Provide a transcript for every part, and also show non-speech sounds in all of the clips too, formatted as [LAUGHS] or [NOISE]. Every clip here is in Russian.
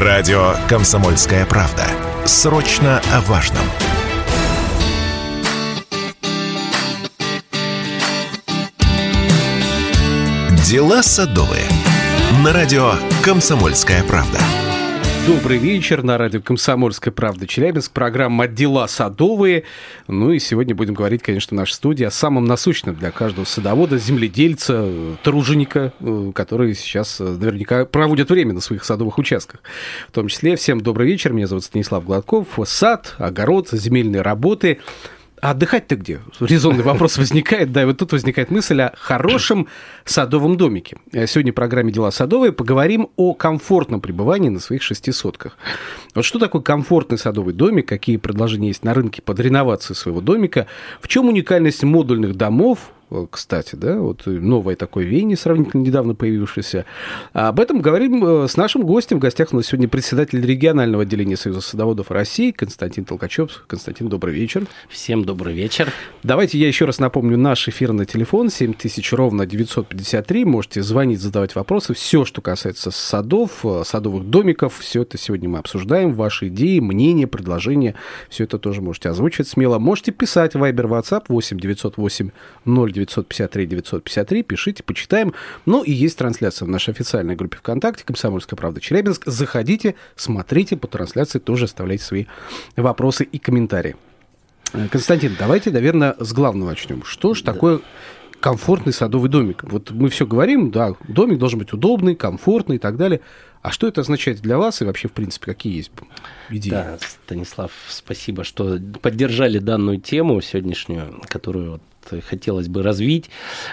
Радио «Комсомольская правда». Срочно о важном. Дела садовые. На радио «Комсомольская правда». Добрый вечер на радио «Комсомольская правда» Челябинск. Программа «Дела садовые». Ну и сегодня будем говорить, конечно, в нашей студии о самом насущном для каждого садовода, земледельца, труженика, э, который сейчас э, наверняка проводит время на своих садовых участках. В том числе всем добрый вечер. Меня зовут Станислав Гладков. Сад, огород, земельные работы – а отдыхать-то где? Резонный вопрос возникает, да, и вот тут возникает мысль о хорошем садовом домике. Э, сегодня в программе «Дела садовые» поговорим о комфортном пребывании на своих шести сотках. Вот что такое комфортный садовый домик, какие предложения есть на рынке под реновацию своего домика, в чем уникальность модульных домов, кстати, да, вот новое такое веяние, сравнительно недавно появившееся. Об этом говорим э, с нашим гостем. В гостях у нас сегодня председатель регионального отделения Союза садоводов России Константин Толкачев. Константин, добрый вечер. Всем добрый вечер. Давайте я еще раз напомню наш эфирный телефон 7000 ровно 953. Можете звонить, задавать вопросы. Все, что касается садов, э, садовых домиков, все это сегодня мы обсуждаем. Ваши идеи, мнения, предложения, все это тоже можете озвучивать смело. Можете писать Viber, WhatsApp 8 908 0 953 953, пишите, почитаем. Ну и есть трансляция в нашей официальной группе ВКонтакте «Комсомольская правда Челябинск». Заходите, смотрите по трансляции, тоже оставляйте свои вопросы и комментарии. Э, Константин, давайте, наверное, с главного начнем. Что же да. такое комфортный садовый домик? Вот мы все говорим, да, домик должен быть удобный, комфортный и так далее. А что это означает для вас и вообще, в принципе, какие есть идеи? Да, Станислав, спасибо, что поддержали данную тему сегодняшнюю, которую вот хотелось бы развить,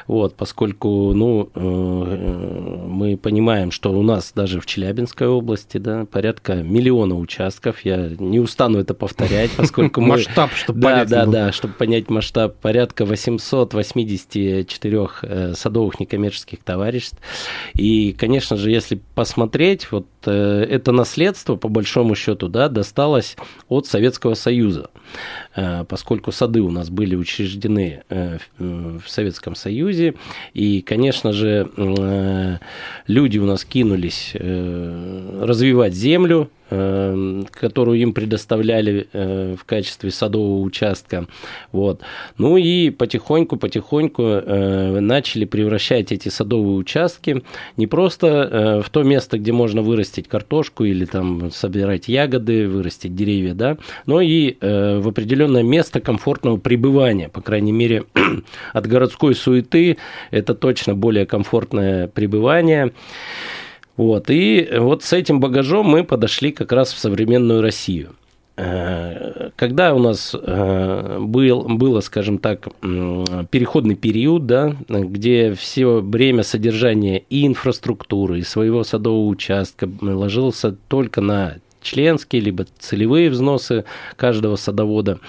вот, поскольку ну, э, мы понимаем, что у нас даже в Челябинской области да, порядка миллиона участков. Я не устану это повторять, [LAUGHS] поскольку мы... Масштаб, чтобы да, понять. Да, да, чтобы понять масштаб. Порядка 884 э, садовых некоммерческих товариществ. И, конечно же, если посмотреть, вот э, это наследство, по большому счету, да, досталось от Советского Союза. Э, поскольку сады у нас были учреждены э, в Советском Союзе, и, конечно же, э, люди у нас кинулись развивать землю, которую им предоставляли э, в качестве садового участка. Вот. Ну и потихоньку-потихоньку э, начали превращать эти садовые участки не просто э, в то место, где можно вырастить картошку или там собирать ягоды, вырастить деревья, да, но и в определенное место комфортного пребывания, по крайней мере, [CLEARS THROAT] от городской суеты это точно более комфортное пребывание. Вот, и вот с этим багажом мы подошли как раз в современную Россию. Э, когда у нас э, был, было, скажем так, переходный период, да, где все время содержания и инфраструктуры, и своего садового участка ложился только на членские, либо целевые взносы каждого садовода.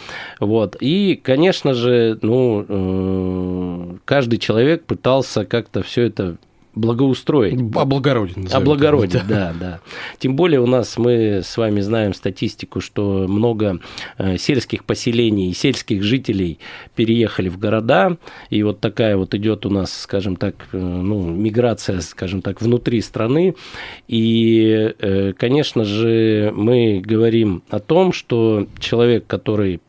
Вот. И, конечно же, ну, э, каждый человек пытался как-то все это благоустроить. Облагородить. Облагородить, да, да. Тем более у нас мы с вами знаем статистику, что много э, сельских поселений и сельских жителей переехали в города, и вот такая вот идет у нас, скажем так, э, ну, миграция, скажем так, внутри страны. И, э, конечно же, мы говорим о том, что человек, который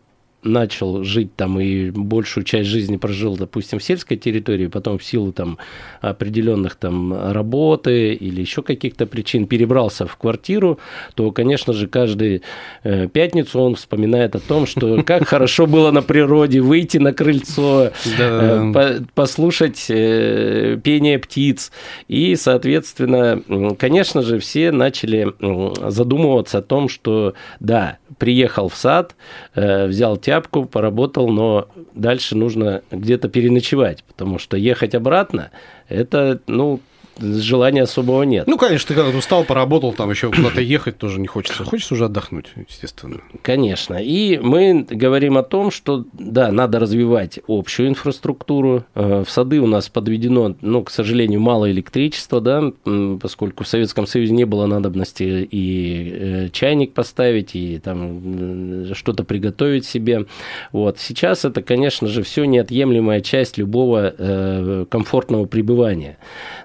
начал жить там и большую часть жизни прожил, допустим, в сельской территории, потом в силу там определенных там работы или еще каких-то причин перебрался в квартиру, то, конечно же, каждую э, пятницу он вспоминает о том, что [LAUGHS] как хорошо было на природе выйти на крыльцо, э, послушать э, пение птиц. И, соответственно, конечно же, все начали задумываться о том, что да, приехал в сад, взял тряпку, поработал, но дальше нужно где-то переночевать, потому что ехать обратно, это, ну, желания особого нет. Ну, конечно, ты когда устал, поработал, там еще куда-то ехать тоже не хочется. Хочется уже отдохнуть, естественно. Конечно. И мы говорим о том, что, да, надо развивать общую инфраструктуру. Э, в сады у нас подведено, ну, к сожалению, мало электричества, да, поскольку в Советском Союзе не было надобности и э, чайник поставить, и там что-то приготовить себе. Вот. Сейчас это, конечно же, все неотъемлемая часть любого э, комфортного пребывания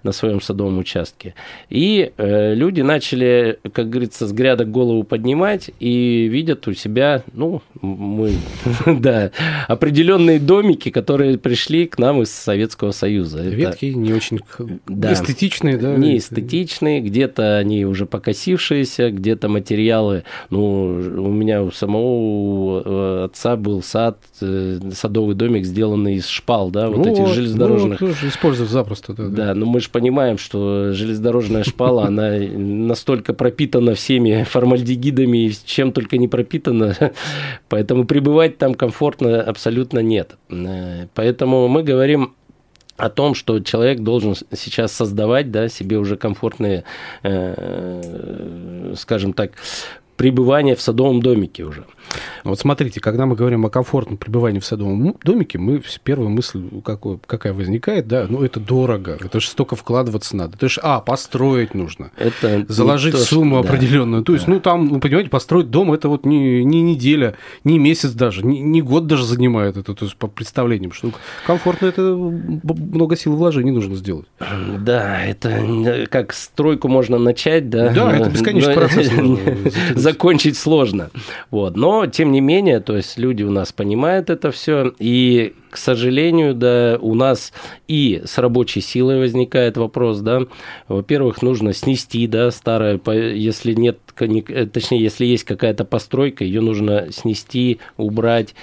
на своем садовом участке. И э, люди начали, как говорится, с грядок голову поднимать и видят у себя, ну, мы, [LAUGHS] да, определенные домики, которые пришли к нам из Советского Союза. Ветки не очень да, эстетичные, да? Не эстетичные, где-то они уже покосившиеся, где-то материалы, ну, у меня у самого э, отца был сад, э, садовый домик, сделанный из шпал, да, вот ну, этих железнодорожных. Ну, запросто. Да, да, но мы же понимаем, что железнодорожная шпала, она настолько пропитана всеми формальдегидами и чем только не пропитана, [LAUGHS] поэтому пребывать там комфортно абсолютно нет. Э, поэтому мы говорим о том, что человек должен сейчас создавать да, себе уже комфортные, э, скажем так, пребывание в садовом домике уже. Вот смотрите, когда мы говорим о комфортном пребывании в садовом домике, мы первая мысль какой, какая возникает, да, ну это дорого, это же столько вкладываться надо, это же, а, построить нужно, это заложить сумму то, определенную, да, то есть, да. ну там, ну понимаете, построить дом это вот не, не неделя, не месяц даже, не, не год даже занимает это, то есть по представлениям, что комфортно это много сил вложений нужно сделать. Да, это как стройку можно начать, да. Да, это бесконечный процесс. [LAUGHS] Закончить. Сложно, вот, но тем не менее, то есть люди у нас понимают это все, и, к сожалению, да, у нас и с рабочей силой возникает вопрос, да, во-первых, нужно снести, да, старое, если нет, э, точнее, если есть какая-то постройка, ее нужно снести, убрать,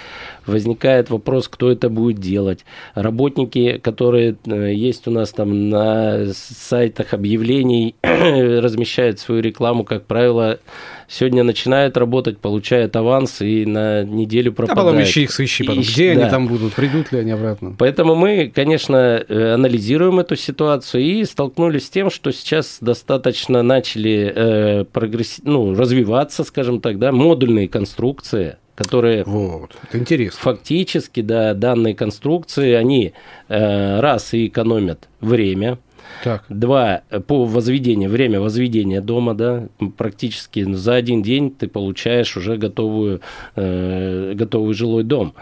возникает вопрос, кто это будет делать. Работники, которые э, есть у нас там на сайтах объявлений, [COUGHS] размещают свою рекламу, как правило, сегодня начинают работать, получают аванс и на неделю пропадают. А потом ищи их, сыщи потом. Ищ... Где да. они там будут, придут ли они обратно? Поэтому мы, конечно, э, анализируем эту ситуацию и столкнулись с тем, что сейчас достаточно начали э, прогресс... ну, развиваться, скажем так, да, модульные конструкции, которые вот, это интересно. фактически, да, данные конструкции, они э, раз и экономят время, так. Два, по возведению, время возведения дома, да, практически за один день ты получаешь уже готовую, э, готовый жилой дом.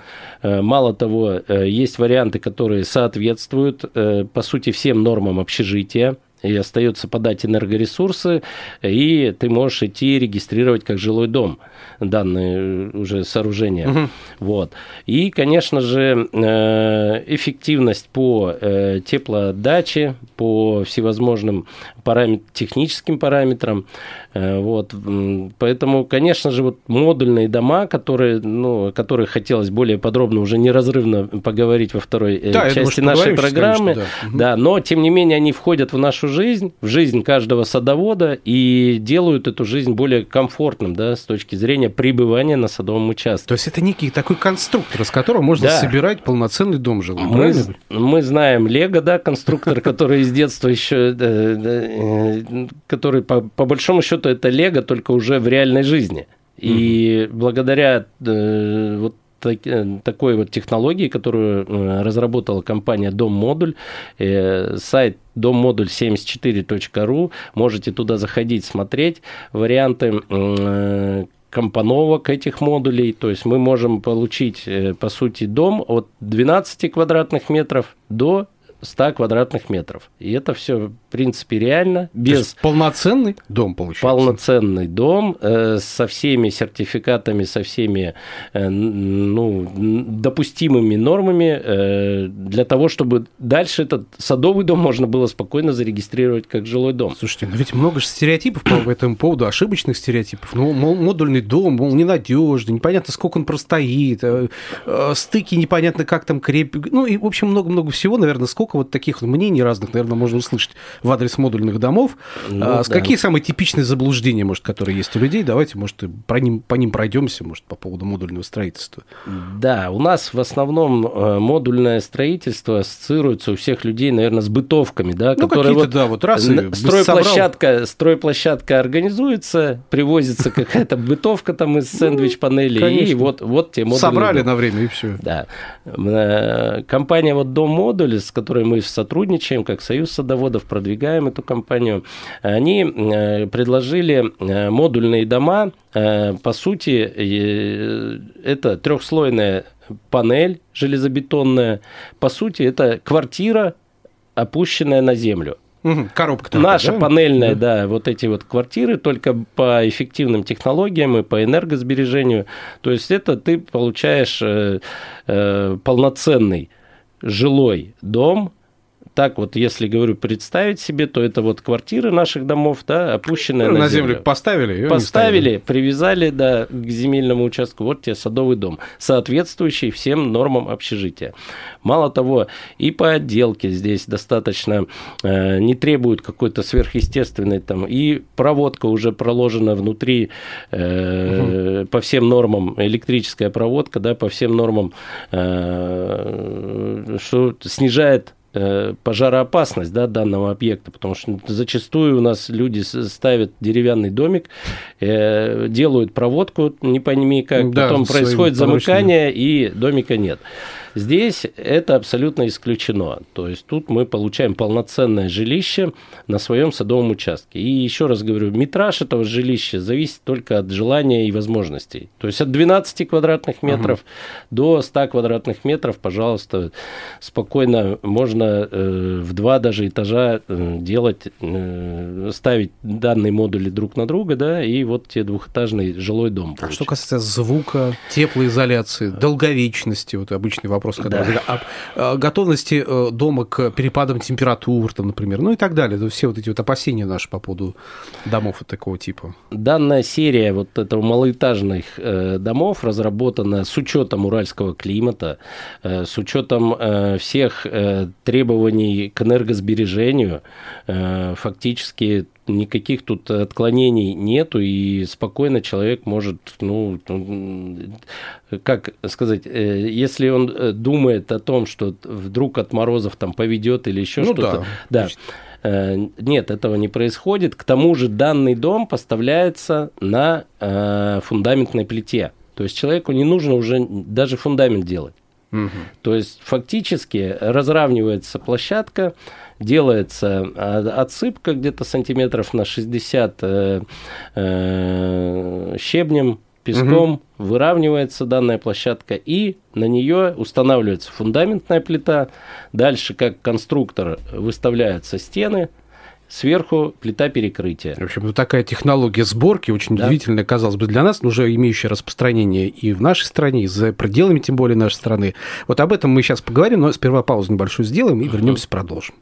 Э, мало того, э, есть варианты, которые соответствуют, э, по сути, всем нормам общежития, и остается подать энергоресурсы, и ты можешь идти регистрировать как жилой дом данные уже сооружения. Угу. Вот. И, конечно же, э, эффективность по э, теплоотдаче, по всевозможным парам... техническим параметрам. Э, вот. Поэтому, конечно же, вот модульные дома, которые, ну, о которых хотелось более подробно, уже неразрывно поговорить во второй да, части думаю, нашей программы. Конечно, да. да, но, тем не менее, они входят в нашу жизнь, в жизнь каждого садовода и делают эту жизнь более комфортным да, с точки зрения пребывания на садовом участке. То есть это некий такой конструктор, из которого можно да. собирать полноценный дом жилой, мы, Мы знаем Лего, да, конструктор, который из детства еще, э, который по, большому счету это Лего, только уже в реальной жизни. И благодаря э, вот э, такой вот технологии, которую разработала компания Дом Модуль, сайт доммодуль74.ру, можете туда заходить, смотреть варианты компоновок этих модулей. То есть мы можем получить, э, по сути, дом от 12 квадратных метров до 100 квадратных метров. И это все, в принципе, реально. Без... полноценный дом получается? Полноценный дом э, со всеми сертификатами, со всеми э, ну, допустимыми нормами э, для того, чтобы дальше этот садовый дом можно было спокойно зарегистрировать как жилой дом. Слушайте, но ведь много же стереотипов по этому поводу, ошибочных стереотипов. Ну, мол, модульный дом, мол, ненадежный, непонятно, сколько он простоит, э, э, стыки непонятно, как там крепят. Ну, и, в общем, много-много всего, наверное, сколько сколько вот таких мнений разных, наверное, можно услышать в адрес модульных домов. Ну, а, да. Какие самые типичные заблуждения, может, которые есть у людей? Давайте, может, про ним, по ним пройдемся, может, по поводу модульного строительства. Да, у нас в основном э, модульное строительство ассоциируется у всех людей, наверное, с бытовками, да, ну, которые вот, да, вот раз и стройплощадка, стройплощадка организуется, привозится какая-то бытовка там из ну, сэндвич-панели, и вот, вот те модули. Собрали на время, и все. Да. Э, компания вот Дом Модуль, с которой которой мы сотрудничаем, как Союз садоводов, продвигаем эту компанию, они э, предложили э, модульные дома. Э, по сути, это трехслойная панель железобетонная. По сути, это квартира, опущенная на землю. Угу, коробка такая, Наша да? панельная, да. да, вот эти вот квартиры только по эффективным технологиям и по энергосбережению. То есть это ты получаешь э, э, полноценный жилой дом так вот, если, говорю, представить себе, то это вот квартиры наших домов, да, опущенные ну, на, на землю. землю. Поставили Поставили, привязали, да, к земельному участку. Вот тебе садовый дом, соответствующий всем нормам общежития. Мало того, и по отделке здесь достаточно э, не требует какой-то сверхъестественной там, и проводка уже проложена внутри э, угу. по всем нормам, электрическая проводка, да, по всем нормам, э, что снижает пожароопасность да, данного объекта, потому что зачастую у нас люди ставят деревянный домик, э, делают проводку, не пойми как, да, потом происходит замыкание и домика нет. Здесь это абсолютно исключено. То есть тут мы получаем полноценное жилище на своем садовом участке. И еще раз говорю, метраж этого жилища зависит только от желания и возможностей. То есть от 12 квадратных метров угу. до 100 квадратных метров, пожалуйста, спокойно можно э, в два даже этажа э, делать, э, ставить данные модули друг на друга, да, и вот тебе двухэтажный жилой дом. А что касается звука, теплоизоляции, долговечности, вот обычный вопрос вопрос, когда да. о готовности э, дома к перепадам температур, там, например, ну и так далее. Все вот эти вот опасения наши по поводу домов вот такого типа. Данная серия вот этого малоэтажных э, домов разработана с учетом уральского климата, э, с учетом всех требований к энергосбережению. Фактически никаких тут отклонений нету, и спокойно человек может, ну, как сказать, э, если он э, думает о том, что вдруг от морозов там поведет или еще ну, что-то, да, да. Э, нет, этого не происходит. К тому же данный дом поставляется на фундаментной плите. То есть человеку не нужно уже даже фундамент делать. Угу. То есть фактически разравнивается площадка, делается а, отсыпка где-то сантиметров на 60 э, э, щебнем, песком, угу. выравнивается данная площадка, и на нее устанавливается фундаментная плита. Дальше, как конструктор, выставляются стены, сверху плита перекрытия. В общем, вот такая технология сборки, очень да. удивительная, казалось бы, для нас, но уже имеющая распространение и в нашей стране, и за пределами, тем более, нашей страны. Вот об этом мы сейчас поговорим, но сперва паузу небольшую сделаем и вернемся, продолжим.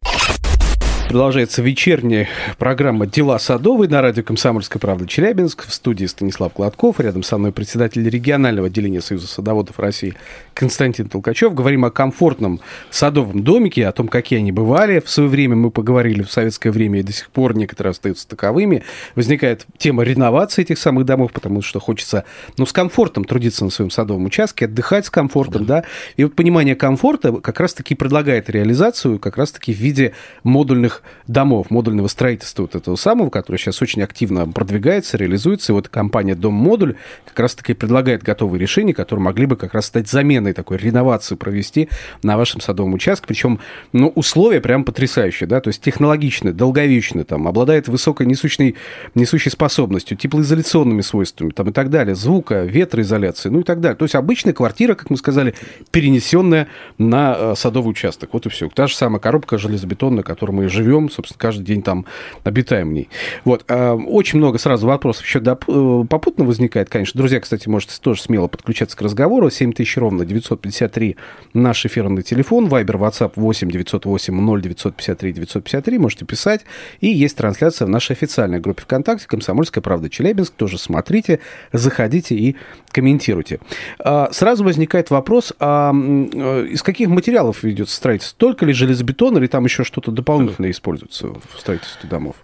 Продолжается вечерняя программа «Дела садовые» на радио «Комсомольская правда» Челябинск. В студии Станислав Гладков. Рядом со мной председатель регионального отделения Союза садоводов России Константин Толкачев. Говорим о комфортном садовом домике, о том, какие они бывали. В свое время мы поговорили в советское время, и до сих пор некоторые остаются таковыми. Возникает тема реновации этих самых домов, потому что хочется ну, с комфортом трудиться на своем садовом участке, отдыхать с комфортом. Да. Да? И вот понимание комфорта как раз-таки предлагает реализацию как раз-таки в виде модульных модульных домов, модульного строительства вот этого самого, которое сейчас очень активно продвигается, реализуется. И вот компания Дом-модуль как раз-таки предлагает готовые решения, которые могли бы как раз стать заменой такой реновации провести на вашем садовом участке. Причем ну, условия прям потрясающие, да, то есть технологичные, долговечные, там, обладает высокой несущей, несущей способностью, теплоизоляционными свойствами там, и так далее, звука, ветроизоляции, ну и так далее. То есть обычная квартира, как мы сказали, перенесенная на э, садовый участок. Вот и все. Та же самая коробка железобетонная, которую мы живем живем, собственно, каждый день там обитаем в ней. Вот. А, очень много сразу вопросов еще э, попутно возникает, конечно. Друзья, кстати, можете тоже смело подключаться к разговору. 7000 ровно 953 наш эфирный телефон. Вайбер, WhatsApp 8 908 0953 953. Можете писать. И есть трансляция в нашей официальной группе ВКонтакте «Комсомольская правда Челябинск». Тоже смотрите, заходите и комментируйте. А, сразу возникает вопрос, а э, из каких материалов ведется строительство? Только ли железобетон или там еще что-то дополнительное используется в строительстве домов?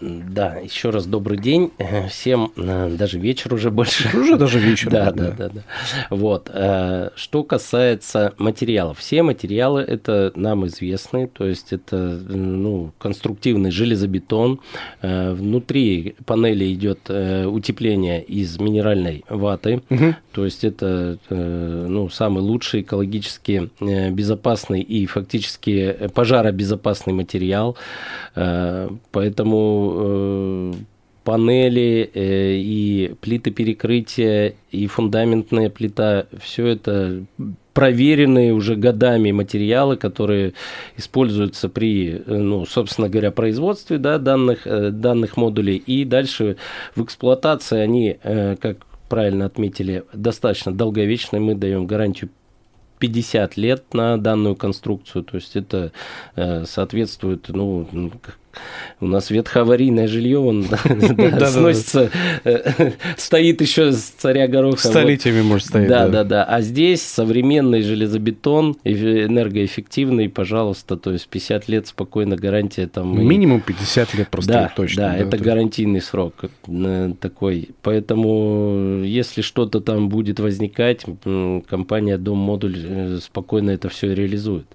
Да, еще раз добрый день [LAUGHS] всем, э, даже вечер уже больше. Уже даже вечер. [LAUGHS] Да, да, да, да. Вот. Э, что касается материалов. Все материалы это нам известны, то есть это ну, конструктивный железобетон. Э, внутри панели идет утепление из минеральной ваты, угу. то есть это ну, самый лучший экологически безопасный и фактически пожаробезопасный материал. Поэтому Э, панели э, и плиты перекрытия и фундаментная плита, все это проверенные уже годами материалы, которые используются при, ну, собственно говоря, производстве да, данных, данных модулей. И дальше в эксплуатации они, как правильно отметили, достаточно долговечные. Мы даем гарантию 50 лет на данную конструкцию, то есть это э, соответствует, ну, у нас ветхоаварийное жилье, он [LAUGHS] сносится, э, стоит еще с царя гороха. Столетиями может стоять. Да, да, да. А здесь современный железобетон, энергоэффективный, пожалуйста, то есть 50 лет спокойно гарантия там. Минимум 50 лет просто точно. Да, это гарантийный срок э, такой. Поэтому, если что-то там будет возникать, компания Дом Модуль э, спокойно это все реализует.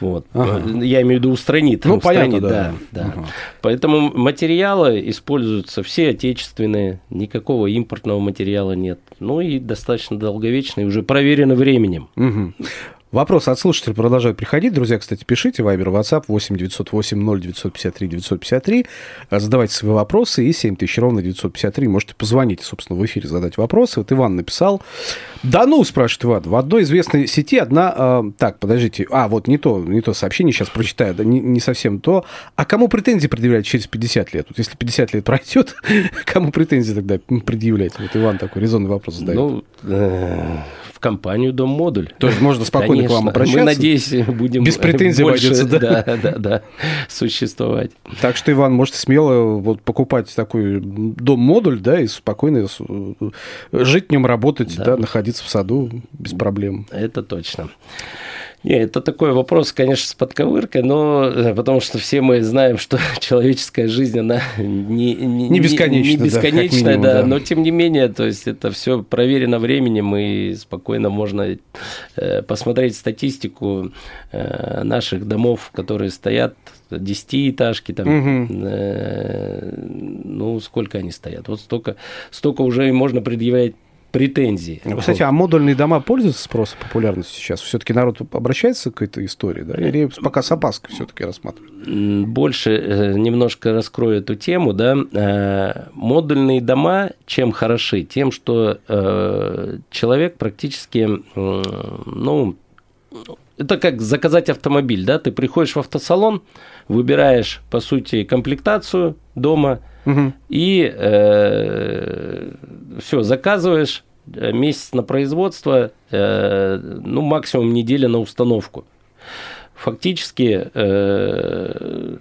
Вот. Я имею в виду устранит. Ну, понятно, да. Да. Угу. Поэтому материалы используются все отечественные, никакого импортного материала нет. Ну и достаточно долговечные, уже проверены временем. Угу. Вопросы от слушателей продолжают приходить. Друзья, кстати, пишите. Вайбер, WhatsApp 8 908 0 953 953. Задавайте свои вопросы. И 7000 ровно 953. Можете позвонить, собственно, в эфире задать вопросы. Вот Иван написал. Да ну, спрашивает Иван. В одной известной сети одна... Э, так, подождите. А, вот не то, не то сообщение. Сейчас прочитаю. Да не, не совсем то. А кому претензии предъявлять через 50 лет? Вот если 50 лет пройдет, [LAUGHS] кому претензии тогда предъявлять? Вот Иван такой резонный вопрос задает. Ну, э, компанию Дом Модуль. То есть можно спокойно Конечно. к вам обращаться? Мы, надеюсь, будем Без претензий больше, обойдется, да? Да, да, да, существовать. Так что, Иван, можете смело вот покупать такой дом-модуль, да, и спокойно жить в нем, работать, да. да, находиться в саду без проблем. Это точно. Не, это такой вопрос, конечно, с подковыркой, но э, потому что все мы знаем, что [LAUGHS] человеческая жизнь, она не, не, не бесконечная, не бесконечная да, да, да, но тем не менее, то есть это все проверено временем, и спокойно можно э, посмотреть статистику э, наших домов, которые стоят десятиэтажки, там, угу. ну, сколько они стоят? Вот столько, столько уже можно предъявлять претензии. Ну, кстати, а модульные дома пользуются спросом, популярностью сейчас? Все-таки народ обращается к этой истории, да? Или пока с опаской все-таки рассматривают? Больше э, немножко раскрою эту тему, да. Э, модульные дома чем хороши? Тем, что э, человек практически, ну, это как заказать автомобиль, да? Ты приходишь в автосалон, выбираешь, по сути, комплектацию дома – Угу. И э, все, заказываешь э, месяц на производство, э, ну, максимум неделя на установку. Фактически э,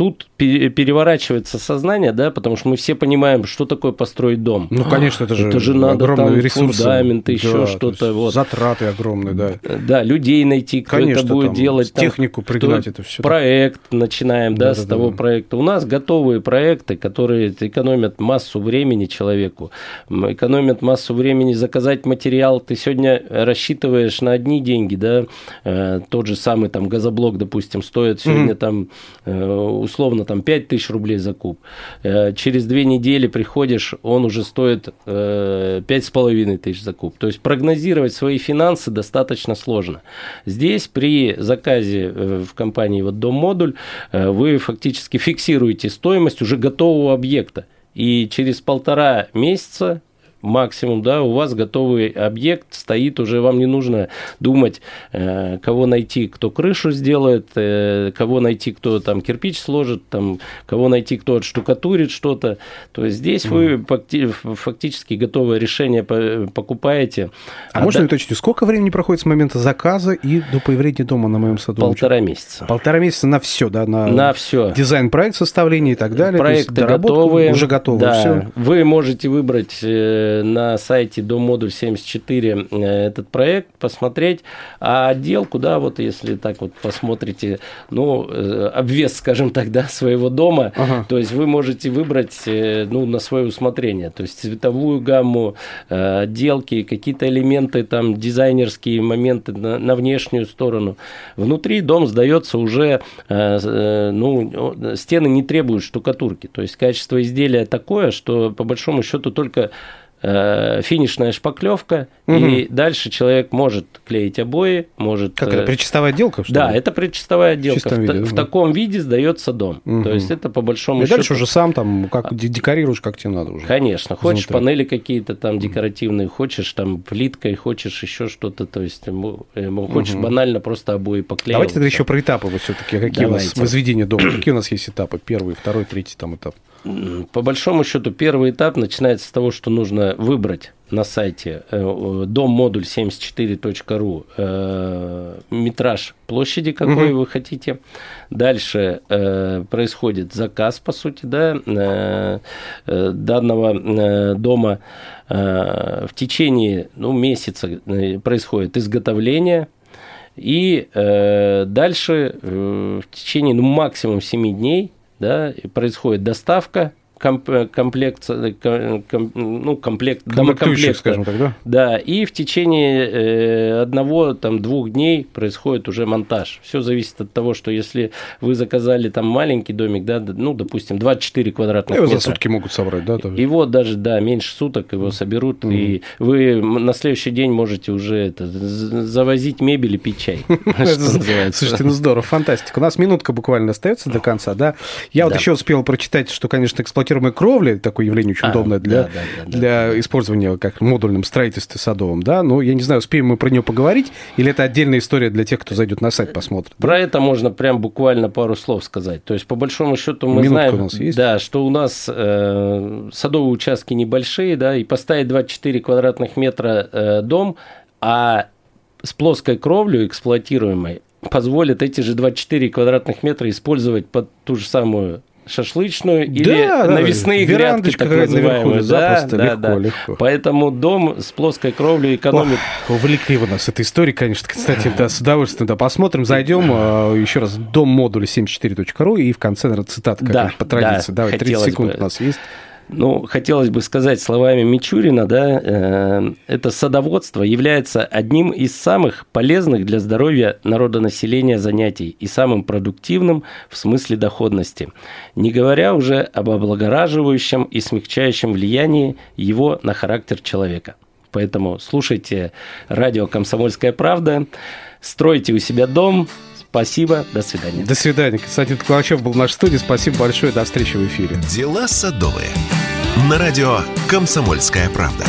тут переворачивается сознание, да, потому что мы все понимаем, что такое построить дом. Ну, конечно, это же, это же надо там ресурсы, фундаменты, да, еще что-то. Вот. Затраты огромные, да. Да, людей найти, кто конечно, это будет там, делать. Там, технику пригнать это все. Проект начинаем, да, да с да, того да. проекта. У нас готовые проекты, которые экономят массу времени человеку, экономят массу времени заказать материал. Ты сегодня рассчитываешь на одни деньги, да, э, тот же самый там газоблок, допустим, стоит сегодня mm-hmm. там э, условно там 5 тысяч рублей за куб. Э, через две недели приходишь, он уже стоит э, пять с половиной тысяч за куб. То есть прогнозировать свои финансы достаточно сложно. Здесь при заказе э, в компании вот Дом Модуль вы фактически фиксируете стоимость уже готового объекта. И через полтора месяца максимум, да, у вас готовый объект стоит, уже вам не нужно думать, э, кого найти, кто крышу сделает, э, кого найти, кто там кирпич сложит, там, кого найти, кто отштукатурит что-то. То есть здесь mm. вы фактически готовое решение покупаете. А, а можно да... уточнить, сколько времени проходит с момента заказа и до появления дома на моем саду? Полтора месяца. Полтора месяца на все, да, на, на все. Дизайн, проект, составление и так далее. Проекты готовые. Уже готовы. Да. Все. Вы можете выбрать э, на сайте Домодуль 74 э, этот проект, посмотреть. А отделку, да, вот если так вот посмотрите, ну, э, обвес, скажем так, [LAUGHS] да, своего дома, ага. то есть вы можете выбрать, э, ну, на свое усмотрение, то есть цветовую гамму, отделки, какие-то элементы, там, дизайнерские моменты на, на внешнюю сторону. Внутри дом сдается уже, ну, стены не требуют штукатурки, то есть качество изделия такое, что по большому счету только финишная шпаклевка, угу. и дальше человек может клеить обои, может... Как это, предчистовая отделка? Что да, ли? это предчистовая отделка. В, виде, в, в таком виде сдается дом. Угу. То есть это по большому и счету... дальше уже сам там как декорируешь, как тебе надо уже. Конечно. Хочешь Внутри. панели какие-то там декоративные, хочешь там плиткой, хочешь еще что-то, то есть хочешь угу. банально просто обои поклеить. Давайте тогда еще про этапы вот все-таки. Какие Давайте. у нас возведения дома? Какие у нас есть этапы? Первый, второй, третий там этап? По большому счету, первый этап начинается с того, что нужно выбрать на сайте э, дом-модуль 74.ru э, метраж площади, какой угу. вы хотите. Дальше э, происходит заказ, по сути, да, данного дома. В течение ну, месяца происходит изготовление и дальше в течение ну, максимум 7 дней да, происходит доставка комплект, ком, ну, комплект, домокомплекта. скажем так, да? Да, и в течение э, одного, там, двух дней происходит уже монтаж. Все зависит от того, что если вы заказали там маленький домик, да, ну, допустим, 24 квадратных его метра. за сутки могут собрать, да? Его даже, да, меньше суток его соберут, mm и вы на следующий день можете уже это, завозить мебель и пить чай. [LAUGHS] Слушайте, ну здорово, фантастика. У нас минутка буквально остается до конца, да? Я вот еще успел прочитать, что, конечно, эксплуатация эксплуатируемой кровли, такое явление очень а, удобное для, да, да, да, для да. использования как в модульном строительстве садовом, да, но я не знаю, успеем мы про нее поговорить, или это отдельная история для тех, кто зайдет на сайт, посмотрит? Про это можно прям буквально пару слов сказать. То есть, по большому счету, мы Минутка знаем, у нас есть? Да, что у нас э, садовые участки небольшие, да, и поставить 24 квадратных метра э, дом, а с плоской кровлей эксплуатируемой позволит эти же 24 квадратных метра использовать под ту же самую шашлычную или да, навесные грядки, так называемые. Да, да, легко, да. легко. Поэтому дом с плоской кровлей экономит. Ох, увлекли вы нас этой историей, конечно. Кстати, да, с удовольствием да, посмотрим. Зайдем а, еще раз дом модуля 74.ru и в конце, наверное, цитата, как да, по традиции. Да, Давай, 30 секунд бы. у нас есть. Ну, хотелось бы сказать словами Мичурина, да, э, это садоводство является одним из самых полезных для здоровья народонаселения занятий и самым продуктивным в смысле доходности, не говоря уже об облагораживающем и смягчающем влиянии его на характер человека. Поэтому слушайте радио «Комсомольская правда», стройте у себя дом, Спасибо, до свидания. До свидания. Константин Ткачев был в нашей студии. Спасибо большое, до встречи в эфире. Дела садовые. На радио «Комсомольская правда».